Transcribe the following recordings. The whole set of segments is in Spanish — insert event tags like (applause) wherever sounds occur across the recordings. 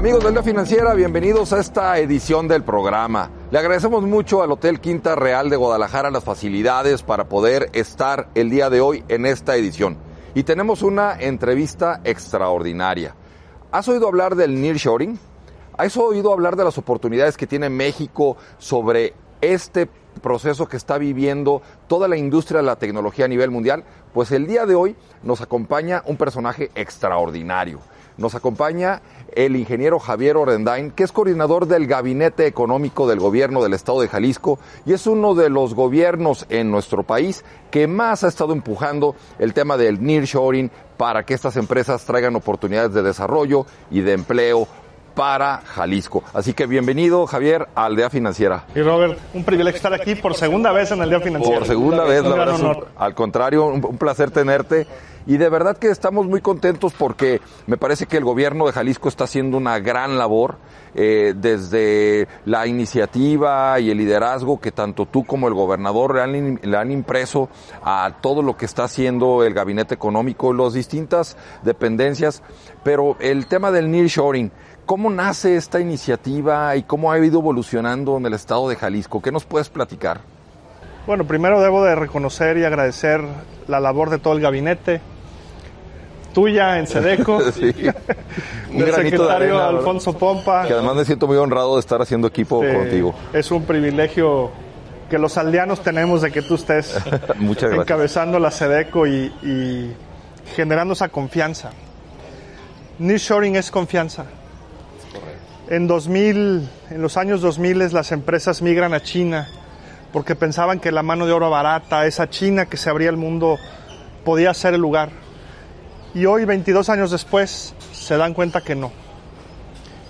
Amigos de la Financiera, bienvenidos a esta edición del programa. Le agradecemos mucho al Hotel Quinta Real de Guadalajara las facilidades para poder estar el día de hoy en esta edición. Y tenemos una entrevista extraordinaria. ¿Has oído hablar del nearshoring? ¿Has oído hablar de las oportunidades que tiene México sobre este proceso que está viviendo toda la industria de la tecnología a nivel mundial? Pues el día de hoy nos acompaña un personaje extraordinario. Nos acompaña el ingeniero Javier Orendain, que es coordinador del Gabinete Económico del Gobierno del Estado de Jalisco y es uno de los gobiernos en nuestro país que más ha estado empujando el tema del nearshoring para que estas empresas traigan oportunidades de desarrollo y de empleo para Jalisco. Así que bienvenido, Javier, a Aldea Financiera. Y Robert, un privilegio estar aquí por segunda vez en Aldea Financiera. Por segunda vez, la verdad. Un, al contrario, un, un placer tenerte. Y de verdad que estamos muy contentos porque me parece que el gobierno de Jalisco está haciendo una gran labor eh, desde la iniciativa y el liderazgo que tanto tú como el gobernador le han, le han, impreso a todo lo que está haciendo el gabinete económico, las distintas dependencias. Pero el tema del nearshoring, ¿cómo nace esta iniciativa y cómo ha ido evolucionando en el estado de Jalisco? ¿Qué nos puedes platicar? Bueno, primero debo de reconocer y agradecer la labor de todo el gabinete, tuya en Sedeco, (laughs) sí. (laughs) un del secretario de arena, Alfonso Pompa. Que además me siento muy honrado de estar haciendo equipo Sí, contigo. Es un privilegio que los aldeanos tenemos de que tú estés (laughs) encabezando la Sedeco y, y generando esa confianza. Nearshoring es confianza. En 2000, en los años 2000 las empresas migran a China porque pensaban que la mano de obra barata, esa China que se abría al mundo, podía ser el lugar. Y hoy, 22 años después, se dan cuenta que no.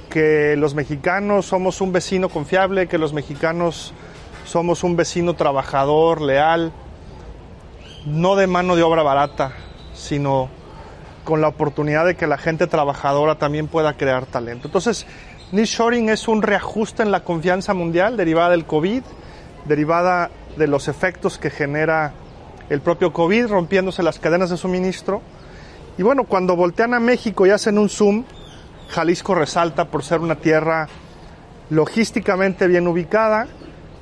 Que los mexicanos somos un vecino confiable, que los mexicanos somos un vecino trabajador, leal, no de mano de obra barata, sino con la oportunidad de que la gente trabajadora también pueda crear talento. Entonces, nearshoring es un reajuste en la confianza mundial derivada del COVID, derivada de los efectos que genera el propio COVID, rompiéndose las cadenas de suministro. Y bueno, cuando voltean a México y hacen un zoom, Jalisco resalta por ser una tierra logísticamente bien ubicada,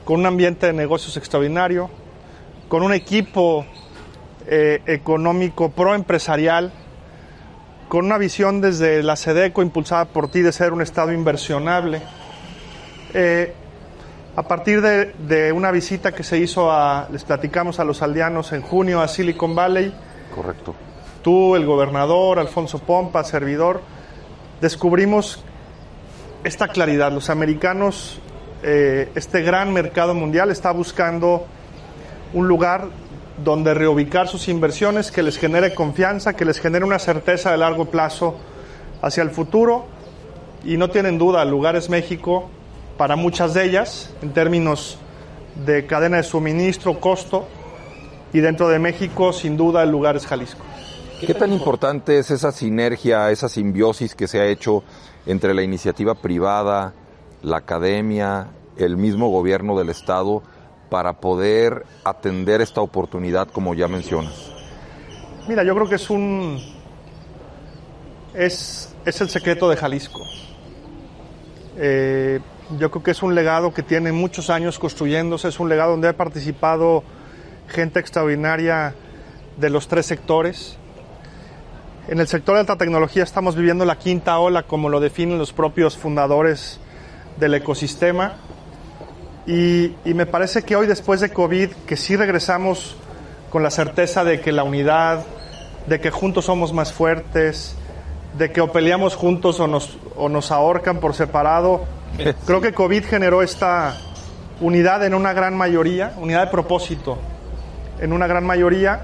con un ambiente de negocios extraordinario, con un equipo eh, económico proempresarial, con una visión desde la SEDECO impulsada por ti de ser un Estado inversionable. Eh, a partir de, de, una visita que se hizo a, les platicamos a los aldeanos en junio a Silicon Valley. Correcto. Tú, el gobernador, Alfonso Pompa, servidor, descubrimos esta claridad. Los americanos, eh, este gran mercado mundial está buscando un lugar donde reubicar sus inversiones, que les genere confianza, que les genere una certeza de largo plazo hacia el futuro. Y no tienen duda, el lugar es México para muchas de ellas, en términos de cadena de suministro, costo. Y dentro de México, sin duda, el lugar es Jalisco. ¿Qué tan importante es esa sinergia, esa simbiosis que se ha hecho entre la iniciativa privada, la academia, el mismo gobierno del Estado para poder atender esta oportunidad como ya mencionas? Mira, yo creo que es un... es, es el secreto de Jalisco. Eh, yo creo que es un legado que tiene muchos años construyéndose, es un legado donde ha participado gente extraordinaria de los tres sectores. En el sector de alta tecnología estamos viviendo la quinta ola, como lo definen los propios fundadores del ecosistema. Y, me parece que hoy, después de COVID, que sí regresamos con la certeza de que la unidad, de que juntos somos más fuertes, de que o peleamos juntos o nos, o nos ahorcan por separado. Creo que COVID generó esta unidad en una gran mayoría, unidad de propósito. en una gran mayoría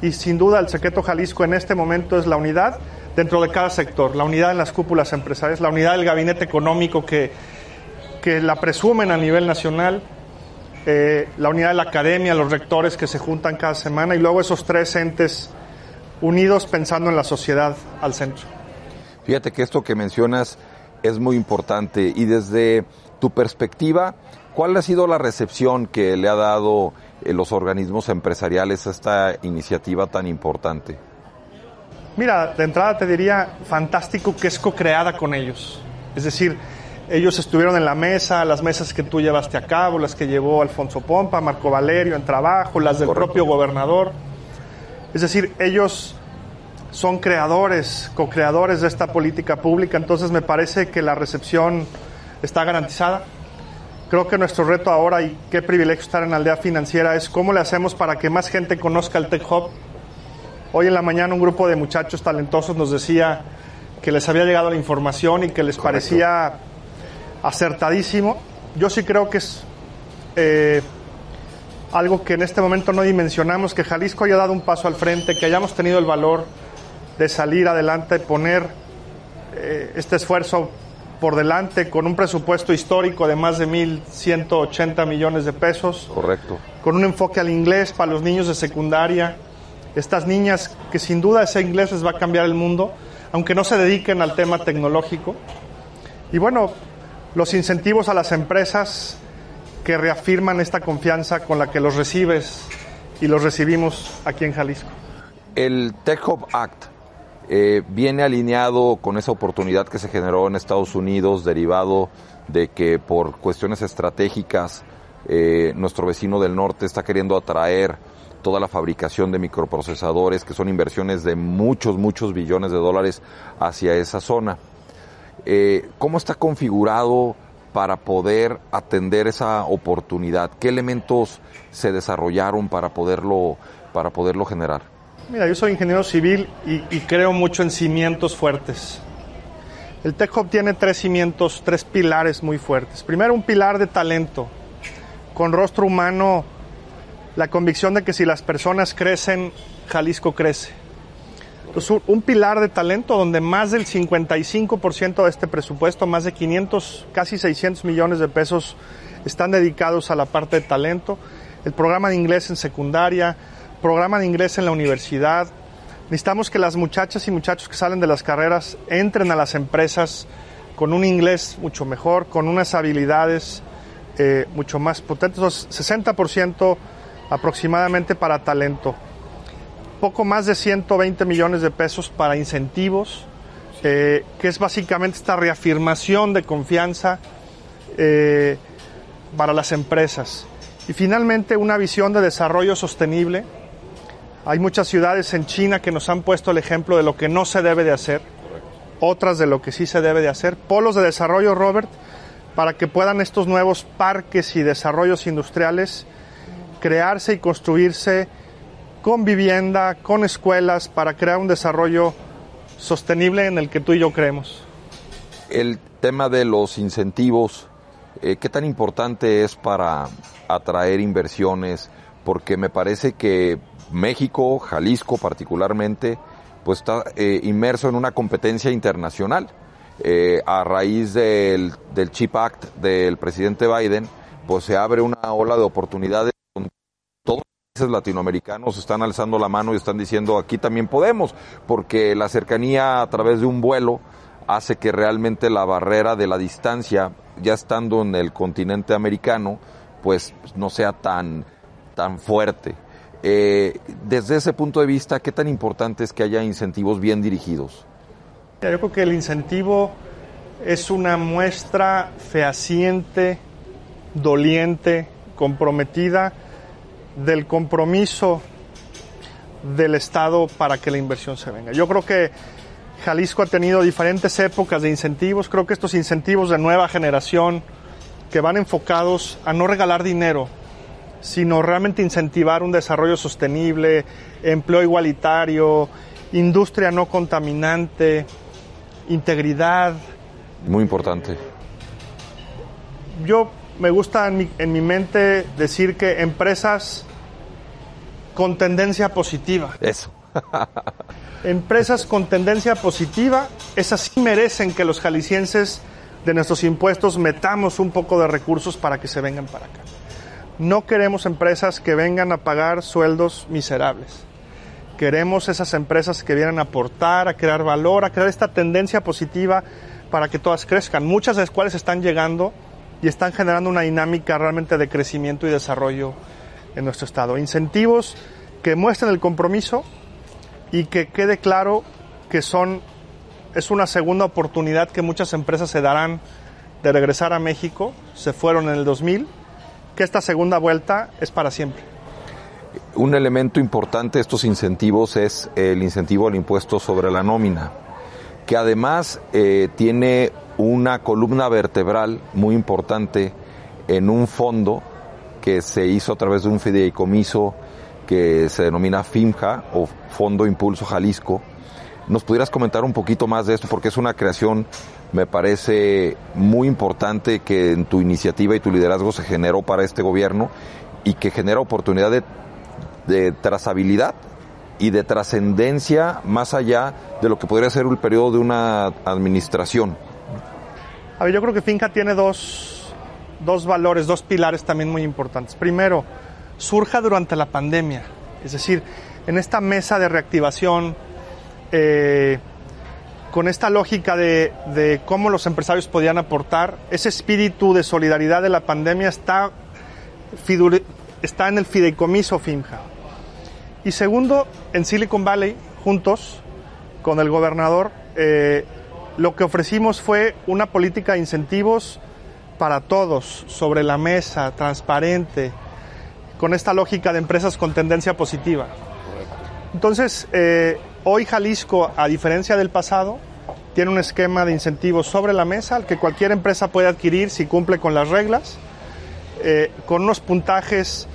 y sin duda el secreto Jalisco en este momento es la unidad dentro de cada sector, la unidad en las cúpulas empresariales, la unidad del gabinete económico que, que la presumen a nivel nacional, eh, la unidad de la academia, los rectores que se juntan cada semana y luego esos tres entes unidos pensando en la sociedad al centro. Fíjate que esto que mencionas es muy importante y desde tu perspectiva, ¿cuál ha sido la recepción que le ha dado eh, los organismos empresariales a esta iniciativa tan importante? Mira, de entrada te diría fantástico que es co-creada con ellos. Es decir, ellos estuvieron en la mesa, las mesas que tú llevaste a cabo, las que llevó Alfonso Pompa, Marco Valerio en trabajo, las del propio gobernador. Es decir, ellos son creadores, co-creadores de esta política pública, entonces me parece que la recepción está garantizada. Creo que nuestro reto ahora, y qué privilegio estar en Aldea Financiera, es cómo le hacemos para que más gente conozca el Tech Hub. Hoy en la mañana un grupo de muchachos talentosos nos decía que les había llegado la información y que les parecía acertadísimo. Yo sí creo que es eh, algo que en este momento no dimensionamos, que Jalisco haya dado un paso al frente, que hayamos tenido el valor de salir adelante, poner eh, este esfuerzo por delante con un presupuesto histórico de más de 1.180 millones de pesos. Correcto. Con un enfoque al inglés para los niños de secundaria. Estas niñas que sin duda ese inglés les va a cambiar el mundo, aunque no se dediquen al tema tecnológico. Y bueno, los incentivos a las empresas que reafirman esta confianza con la que los recibes y los recibimos aquí en Jalisco. El Tech Hub Act eh, viene alineado con esa oportunidad que se generó en Estados Unidos, derivado de que por cuestiones estratégicas eh, nuestro vecino del norte está queriendo atraer toda la fabricación de microprocesadores, que son inversiones de muchos, muchos billones de dólares hacia esa zona. Eh, ¿Cómo está configurado para poder atender esa oportunidad? ¿Qué elementos se desarrollaron para poderlo, para poderlo generar? Mira, yo soy ingeniero civil y, creo mucho en cimientos fuertes. El Tech Hub tiene tres cimientos, tres pilares muy fuertes. Primero, un pilar de talento, con rostro humano, la convicción de que si las personas crecen, Jalisco crece. Entonces, un pilar de talento donde más del 55% de este presupuesto, más de 500, casi 600 millones de pesos, están dedicados a la parte de talento. El programa de inglés en secundaria, programa de inglés en la universidad. Necesitamos que las muchachas y muchachos que salen de las carreras entren a las empresas con un inglés mucho mejor, con unas habilidades eh, mucho más potentes. 60% aproximadamente para talento. Poco más de 120 millones de pesos para incentivos, eh, que es básicamente esta reafirmación de confianza eh, para las empresas. Y finalmente una visión de desarrollo sostenible hay muchas ciudades en China que nos han puesto el ejemplo de lo que no se debe de hacer, otras de lo que sí se debe de hacer. Polos de desarrollo, Robert, para que puedan estos nuevos parques y desarrollos industriales crearse y construirse con vivienda, con escuelas, para crear un desarrollo sostenible en el que tú y yo creemos. El tema de los incentivos, eh, ¿qué tan importante es para atraer inversiones? Porque me parece que México, Jalisco particularmente, pues está eh, inmerso en una competencia internacional. Eh, a raíz del, del Chip Act del presidente Biden, pues se abre una ola de oportunidades donde todos los países latinoamericanos están alzando la mano y están diciendo aquí también podemos, porque la cercanía a través de un vuelo hace que realmente la barrera de la distancia, ya estando en el continente americano, pues no sea tan, tan fuerte. Eh, desde ese punto de vista, ¿qué tan importante es que haya incentivos bien dirigidos? Yo creo que el incentivo es una muestra fehaciente, doliente, comprometida del compromiso del Estado para que la inversión se venga. Yo creo que Jalisco ha tenido diferentes épocas de incentivos. Creo que estos incentivos de nueva generación que van enfocados a no regalar dinero, sino realmente incentivar un desarrollo sostenible, empleo igualitario, industria no contaminante, integridad. Muy importante. Yo me gusta en mi, mente decir que empresas con tendencia positiva. Eso. (laughs) Empresas con tendencia positiva, esas sí merecen que los jaliscienses de nuestros impuestos metamos un poco de recursos para que se vengan para acá. No queremos empresas que vengan a pagar sueldos miserables. Queremos esas empresas que vienen a aportar, a crear valor, a crear esta tendencia positiva para que todas crezcan, muchas de las cuales están llegando y están generando una dinámica realmente de crecimiento y desarrollo en nuestro estado. Incentivos que muestren el compromiso y que quede claro que son es una segunda oportunidad que muchas empresas se darán de regresar a México, se fueron en el 2000, que esta segunda vuelta es para siempre. Un elemento importante de estos incentivos es el incentivo al impuesto sobre la nómina, que además eh, tiene una columna vertebral muy importante en un fondo que se hizo a través de un fideicomiso que se denomina FIMJA o Fondo Impulso Jalisco. ¿Nos pudieras comentar un poquito más de esto? Porque es una creación, me parece muy importante que en tu iniciativa y tu liderazgo se generó para este gobierno y que genera oportunidad de, de trazabilidad y de trascendencia más allá de lo que podría ser el periodo de una administración. A ver, yo creo que Finca tiene dos, dos valores, dos pilares también muy importantes. Primero, surja durante la pandemia. Es decir, en esta mesa de reactivación, eh, con esta lógica de, de, cómo los empresarios podían aportar, ese espíritu de solidaridad de la pandemia está, está en el fideicomiso FIMJA. Y segundo, en Silicon Valley, juntos con el gobernador, eh, lo que ofrecimos fue una política de incentivos para todos, sobre la mesa, transparente, con esta lógica de empresas con tendencia positiva. Entonces, eh, hoy Jalisco, a diferencia del pasado, tiene un esquema de incentivos sobre la mesa al que cualquier empresa puede adquirir si cumple con las reglas, eh, con unos puntajes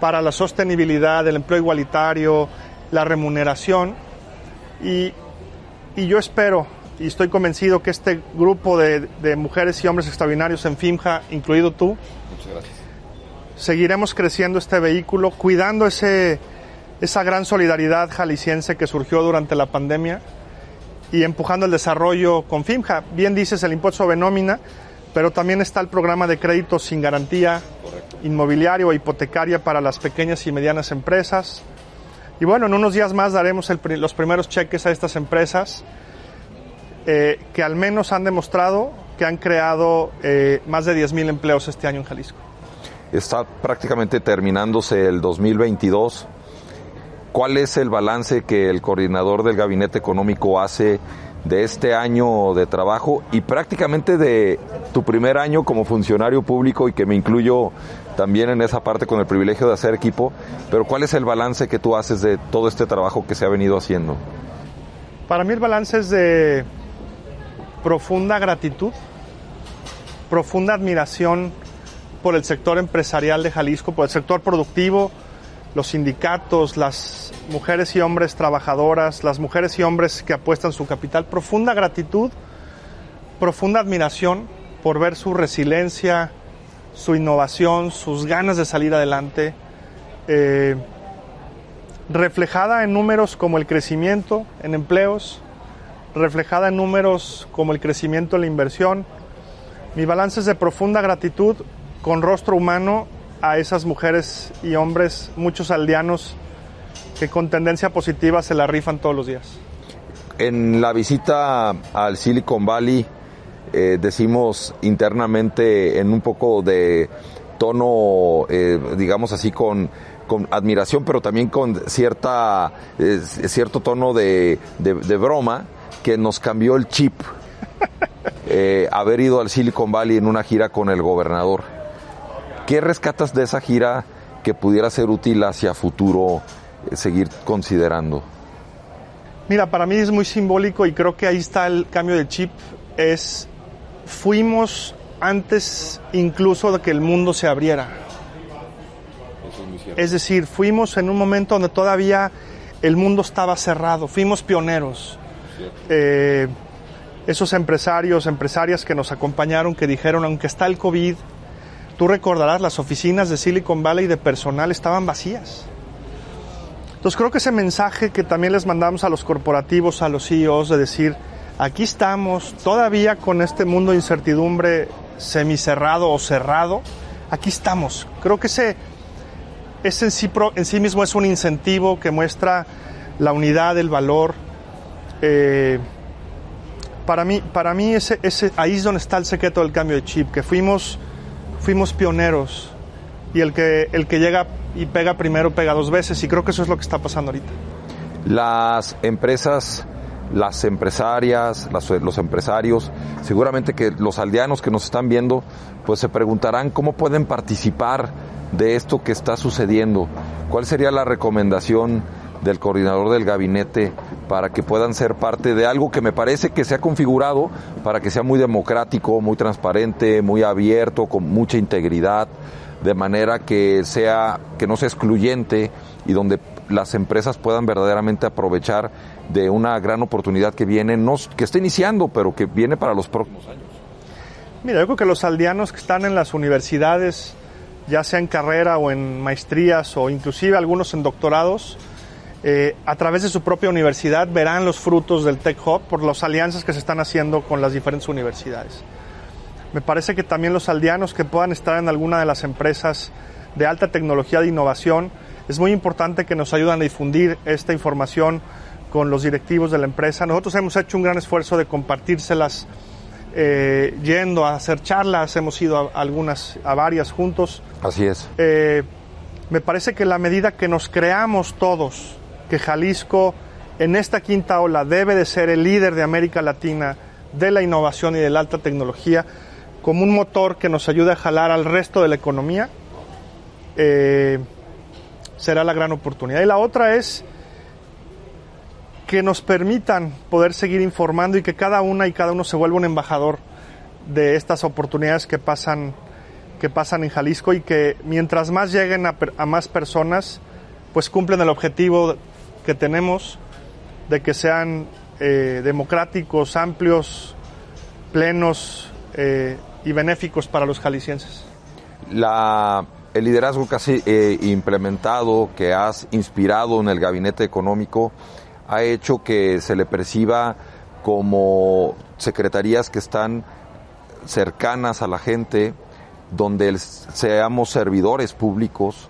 para la sostenibilidad, el empleo igualitario, la remuneración. Y, y yo espero y estoy convencido que este grupo de, de, mujeres y hombres extraordinarios en FIMJA, incluido tú, seguiremos creciendo este vehículo, cuidando ese, esa gran solidaridad jalisciense que surgió durante la pandemia y empujando el desarrollo con FIMJA. Bien dices el impuesto sobre nómina, pero también está el programa de créditos sin garantía Correcto. inmobiliario o hipotecaria para las pequeñas y medianas empresas. Y bueno, en unos días más daremos el, los primeros cheques a estas empresas eh, que al menos han demostrado que han creado eh, más de 10.000 empleos este año en Jalisco. Está prácticamente terminándose el 2022. ¿Cuál es el balance que el coordinador del Gabinete Económico hace de este año de trabajo y prácticamente de tu primer año como funcionario público y que me incluyo también en esa parte con el privilegio de hacer equipo, pero ¿cuál es el balance que tú haces de todo este trabajo que se ha venido haciendo? Para mí el balance es de profunda gratitud, profunda admiración por el sector empresarial de Jalisco, por el sector productivo, los sindicatos, las mujeres y hombres trabajadoras, las mujeres y hombres que apuestan su capital, profunda gratitud, profunda admiración por ver su resiliencia, su innovación, sus ganas de salir adelante, eh, reflejada en números como el crecimiento en empleos, reflejada en números como el crecimiento en la inversión. Mi balance es de profunda gratitud con rostro humano a esas mujeres y hombres, muchos aldeanos, que con tendencia positiva se la rifan todos los días. En la visita al Silicon Valley, eh, decimos internamente en un poco de tono, eh, digamos así, con, con, admiración, pero también con cierta, eh, cierto tono de, de, de, broma, que nos cambió el chip (laughs) haber ido al Silicon Valley en una gira con el gobernador. ¿Qué rescatas de esa gira que pudiera ser útil hacia futuro eh, seguir considerando? Mira, para mí es muy simbólico y creo que ahí está el cambio de chip. Es, fuimos antes incluso de que el mundo se abriera. Es, es decir, fuimos en un momento donde todavía el mundo estaba cerrado, fuimos pioneros. Eh, esos empresarios, empresarias que nos acompañaron, que dijeron, aunque está el COVID, Tú recordarás, las oficinas de Silicon Valley de personal estaban vacías. Entonces creo que ese mensaje que también les mandamos a los corporativos, a los CEOs, de decir, aquí estamos todavía con este mundo de incertidumbre semicerrado o cerrado, aquí estamos. Creo que ese, ese en, sí, en sí mismo es un incentivo que muestra la unidad, el valor. Eh, para mí, para mí ese, ese, ahí es donde está el secreto del cambio de chip, que fuimos, fuimos pioneros y el que, el que llega y pega primero pega dos veces y creo que eso es lo que está pasando ahorita. Las empresas, las empresarias, los empresarios, seguramente que los aldeanos que nos están viendo, pues se preguntarán cómo pueden participar de esto que está sucediendo. ¿Cuál sería la recomendación del coordinador del gabinete para que puedan ser parte de algo que me parece que se ha configurado para que sea muy democrático, muy transparente, muy abierto, con mucha integridad, de manera que sea que no sea excluyente y donde las empresas puedan verdaderamente aprovechar de una gran oportunidad que viene, no, que está iniciando, pero que viene para los próximos años. Mira, yo creo que los aldeanos que están en las universidades, ya sea en carrera o en maestrías o inclusive algunos en doctorados, eh, a través de su propia universidad verán los frutos del Tech Hub por las alianzas que se están haciendo con las diferentes universidades. Me parece que también los aldeanos que puedan estar en alguna de las empresas de alta tecnología de innovación, es muy importante que nos ayuden a difundir esta información con los directivos de la empresa. Nosotros hemos hecho un gran esfuerzo de compartírselas eh, yendo a hacer charlas, hemos ido a algunas, a varias juntos. Así es. Eh, me parece que la medida que nos creamos todos, que Jalisco en esta quinta ola debe de ser el líder de América Latina de la innovación y de la alta tecnología, como un motor que nos ayude a jalar al resto de la economía, eh, será la gran oportunidad. Y la otra es que nos permitan poder seguir informando y que cada una y cada uno se vuelva un embajador de estas oportunidades que pasan, que pasan en Jalisco y que mientras más lleguen a, a más personas, pues cumplen el objetivo que tenemos de que sean eh, democráticos, amplios, plenos eh, y benéficos para los jaliscienses. La, el liderazgo que has eh, implementado, que has inspirado en el gabinete económico, ha hecho que se le perciba como secretarías que están cercanas a la gente, donde seamos servidores públicos,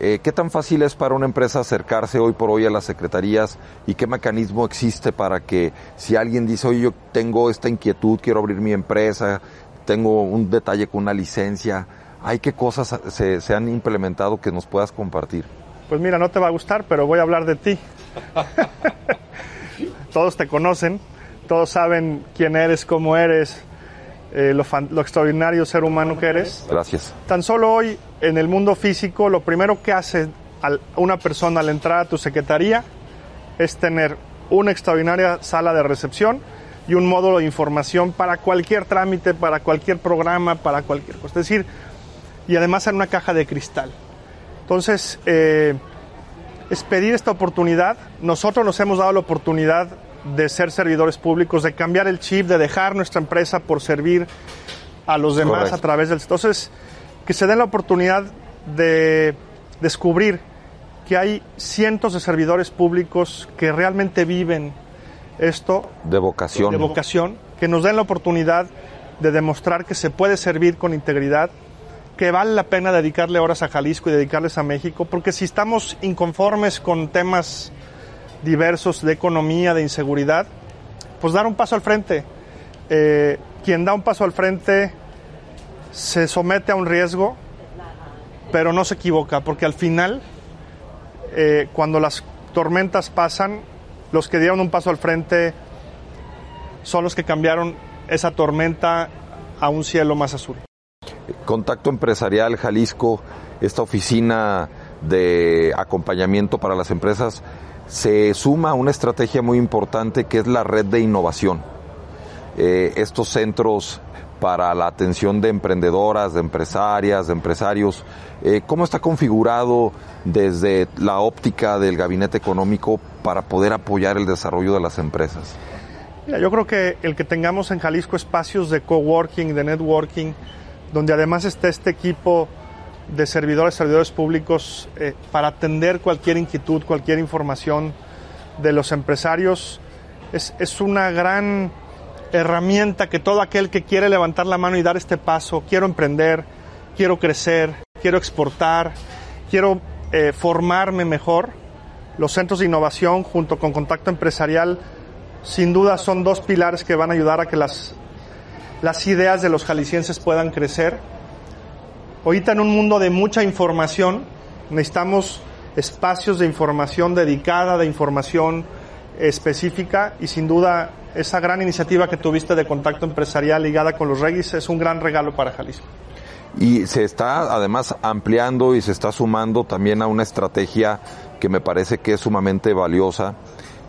eh, ¿Qué tan fácil es para una empresa acercarse hoy por hoy a las secretarías y qué mecanismo existe para que si alguien dice, oye, yo tengo esta inquietud, quiero abrir mi empresa, tengo un detalle con una licencia, ¿hay qué cosas se, se han implementado que nos puedas compartir? Pues mira, no te va a gustar, pero voy a hablar de ti. (laughs) todos te conocen, todos saben quién eres, cómo eres, eh, lo, lo, extraordinario ser humano que eres. Gracias. Tan solo hoy en el mundo físico, lo primero que hace una persona al entrar a tu secretaría es tener una extraordinaria sala de recepción y un módulo de información para cualquier trámite, para cualquier programa, para cualquier cosa. Es decir, y además en una caja de cristal. Entonces, eh, es pedir esta oportunidad. Nosotros nos hemos dado la oportunidad de ser servidores públicos, de cambiar el chip, de dejar nuestra empresa por servir a los demás Correcto. a través del... Entonces, que se den la oportunidad de descubrir que hay cientos de servidores públicos que realmente viven esto. De vocación. De vocación, que nos den la oportunidad de demostrar que se puede servir con integridad, que vale la pena dedicarle horas a Jalisco y dedicarles a México, porque si estamos inconformes con temas diversos de economía, de inseguridad, pues dar un paso al frente. Eh, quien da un paso al frente se somete a un riesgo, pero no se equivoca, porque al final, eh, cuando las tormentas pasan, los que dieron un paso al frente son los que cambiaron esa tormenta a un cielo más azul. Contacto Empresarial Jalisco, esta oficina de acompañamiento para las empresas, se suma una estrategia muy importante que es la red de innovación. Eh, estos centros para la atención de emprendedoras, de empresarias, de empresarios. Eh, ¿Cómo está configurado desde la óptica del gabinete económico para poder apoyar el desarrollo de las empresas? Yo creo que el que tengamos en Jalisco espacios de coworking, de networking, donde además esté este equipo de servidores, servidores públicos eh, para atender cualquier inquietud, cualquier información de los empresarios. Es, es, una gran herramienta que todo aquel que quiere levantar la mano y dar este paso, quiero emprender, quiero crecer, quiero exportar, quiero eh, formarme mejor, los centros de innovación junto con contacto empresarial sin duda son dos pilares que van a ayudar a que las, las ideas de los jaliscienses puedan crecer. Ahorita en un mundo de mucha información necesitamos espacios de información dedicada, de información específica y sin duda esa gran iniciativa que tuviste de contacto empresarial ligada con los Regis es un gran regalo para Jalisco. Y se está además ampliando y se está sumando también a una estrategia que me parece que es sumamente valiosa,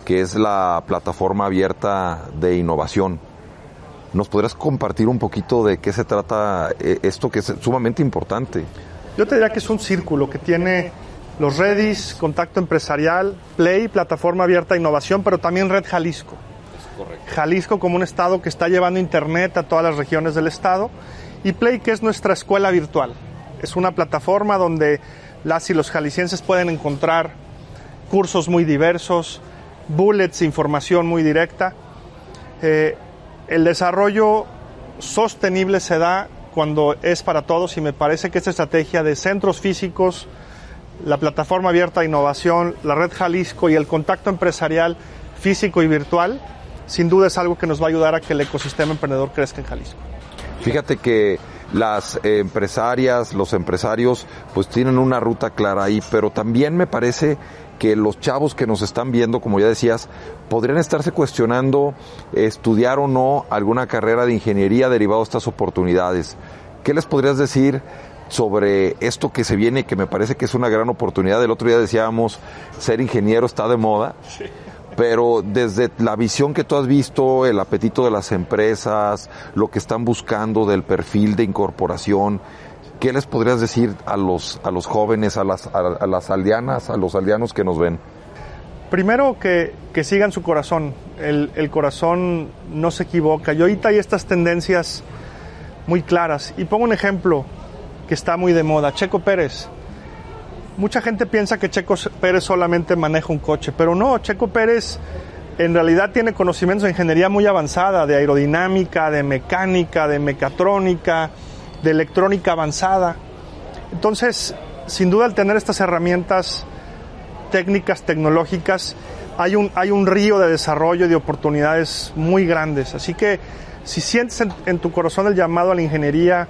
que es la plataforma abierta de innovación. ¿Nos podrías compartir un poquito de qué se trata eh, esto que es sumamente importante? Yo te diría que es un círculo que tiene los Redis, Contacto Empresarial, Play, Plataforma Abierta de Innovación, pero también Red Jalisco. Jalisco como un estado que está llevando Internet a todas las regiones del estado y Play, que es nuestra escuela virtual. Es una plataforma donde las y los jaliscienses pueden encontrar cursos muy diversos, bullets, información muy directa. Eh, el desarrollo sostenible se da cuando es para todos y me parece que esta estrategia de centros físicos, la plataforma abierta de innovación, la red Jalisco y el contacto empresarial físico y virtual, sin duda es algo que nos va a ayudar a que el ecosistema emprendedor crezca en Jalisco. Fíjate que las empresarias, los empresarios, pues tienen una ruta clara ahí, pero también me parece que los chavos que nos están viendo, como ya decías, podrían estarse cuestionando estudiar o no alguna carrera de ingeniería derivado de estas oportunidades. ¿Qué les podrías decir sobre esto que se viene, que me parece que es una gran oportunidad? El otro día decíamos, ser ingeniero está de moda. Sí pero desde la visión que tú has visto, el apetito de las empresas, lo que están buscando del perfil de incorporación, ¿qué les podrías decir a los, a los jóvenes, a las, a, las aldeanas, a los aldeanos que nos ven? Primero que, que sigan su corazón, el, el, corazón no se equivoca. Y ahorita hay estas tendencias muy claras. Y pongo un ejemplo que está muy de moda, Checo Pérez mucha gente piensa que Checo Pérez solamente maneja un coche, pero no, Checo Pérez en realidad tiene conocimientos de ingeniería muy avanzada, de aerodinámica, de mecánica, de mecatrónica, de electrónica avanzada. Entonces, sin duda al tener estas herramientas técnicas, tecnológicas, hay un, hay un río de desarrollo y de oportunidades muy grandes. Así que si sientes en, en tu corazón el llamado a la ingeniería,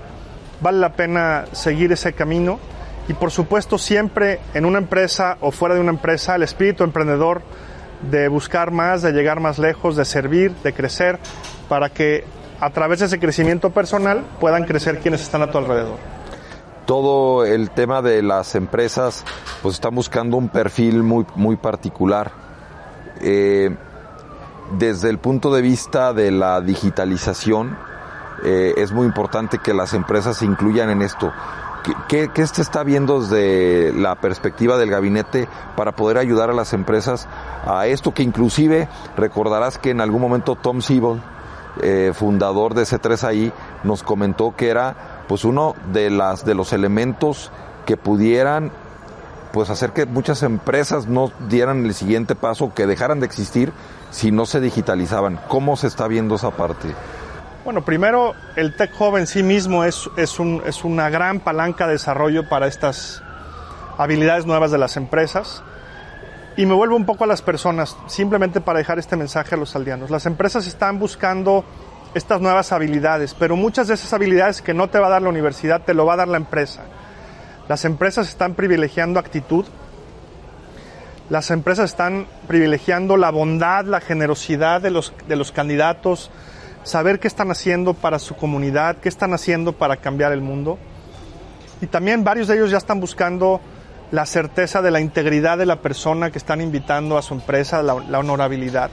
vale la pena seguir ese camino y por supuesto siempre en una empresa o fuera de una empresa el espíritu emprendedor de buscar más, de llegar más lejos, de servir, de crecer, para que a través de ese crecimiento personal puedan crecer quienes están a tu alrededor. Todo el tema de las empresas pues están buscando un perfil muy, muy particular. Eh, desde el punto de vista de la digitalización, eh, es muy importante que las empresas se incluyan en esto. ¿Qué, ¿Qué, se está viendo desde la perspectiva del gabinete para poder ayudar a las empresas a esto que inclusive recordarás que en algún momento Tom Siebel, eh, fundador de C3AI, nos comentó que era pues uno de las de los elementos que pudieran pues hacer que muchas empresas no dieran el siguiente paso, que dejaran de existir si no se digitalizaban. ¿Cómo se está viendo esa parte? Bueno, primero, el Tech Hub en sí mismo es, es, un, es una gran palanca de desarrollo para estas habilidades nuevas de las empresas. Y me vuelvo un poco a las personas, simplemente para dejar este mensaje a los aldeanos. Las empresas están buscando estas nuevas habilidades, pero muchas de esas habilidades que no te va a dar la universidad, te lo va a dar la empresa. Las empresas están privilegiando actitud, las empresas están privilegiando la bondad, la generosidad de los, de los candidatos, saber qué están haciendo para su comunidad, qué están haciendo para cambiar el mundo. Y también varios de ellos ya están buscando la certeza de la integridad de la persona que están invitando a su empresa, la, la honorabilidad.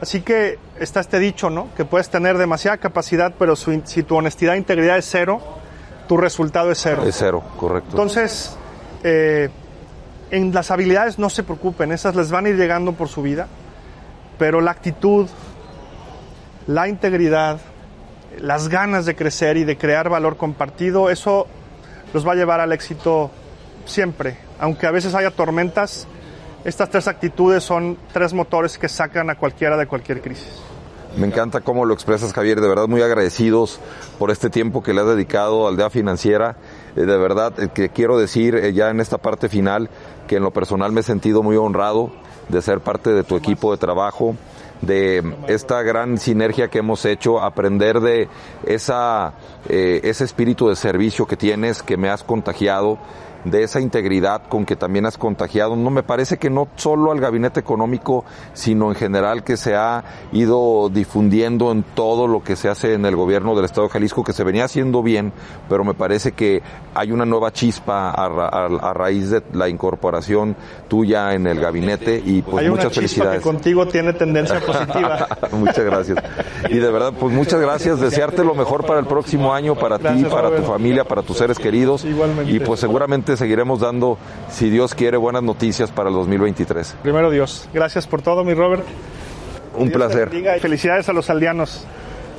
Así que está este dicho, ¿no? Que puedes tener demasiada capacidad, pero su, si tu honestidad e integridad es cero, tu resultado es cero. Es cero, correcto. Entonces, eh, en las habilidades no se preocupen, esas les van a ir llegando por su vida, pero la actitud, la integridad, las ganas de crecer y de crear valor compartido, eso los va a llevar al éxito siempre. Aunque a veces haya tormentas, estas tres actitudes son tres motores que sacan a cualquiera de cualquier crisis. Me encanta cómo lo expresas, Javier. De verdad, muy agradecidos por este tiempo que le has dedicado al DEA Financiera. Eh, de verdad, eh, que quiero decir eh, ya en esta parte final que en lo personal me he sentido muy honrado de ser parte de tu equipo de trabajo, de esta gran sinergia que hemos hecho, aprender de esa, ese espíritu de servicio que tienes, que me has contagiado de esa integridad con que también has contagiado. No me parece que no solo al gabinete económico, sino en general que se ha ido difundiendo en todo lo que se hace en el gobierno del Estado de Jalisco, que se venía haciendo bien, pero me parece que hay una nueva chispa a, raíz de la incorporación tuya en el gabinete y pues hay muchas una felicidades. Que contigo tiene tendencia positiva. (laughs) muchas gracias. Y de verdad, pues muchas gracias. Desearte lo mejor para el próximo año, para ti, para tu familia, para tus seres queridos. Y pues seguramente seguiremos dando, si Dios quiere, buenas noticias para el 2023. Primero Dios. Gracias por todo, mi Robert. Un placer. Felicidades a los aldeanos.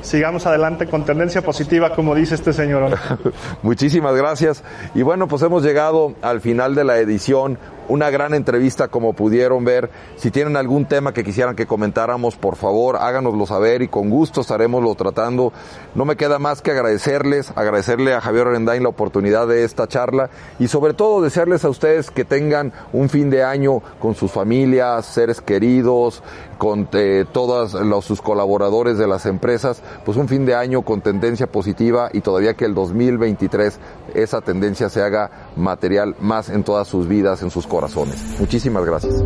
Sigamos adelante con tendencia positiva, como dice este señor. (laughs) Muchísimas gracias. Y bueno, pues hemos llegado al final de la edición una gran entrevista como pudieron ver. Si tienen algún tema que quisieran que comentáramos, por favor, háganoslo saber y con gusto estaremoslo tratando. No me queda más que agradecerles, agradecerle a Javier Orendain la oportunidad de esta charla y sobre todo desearles a ustedes que tengan un fin de año con sus familias, seres queridos, con eh, todos los, sus colaboradores de las empresas, pues un fin de año con tendencia positiva y todavía que el 2023 esa tendencia se haga material más en todas sus vidas, en sus corazones. Muchísimas gracias.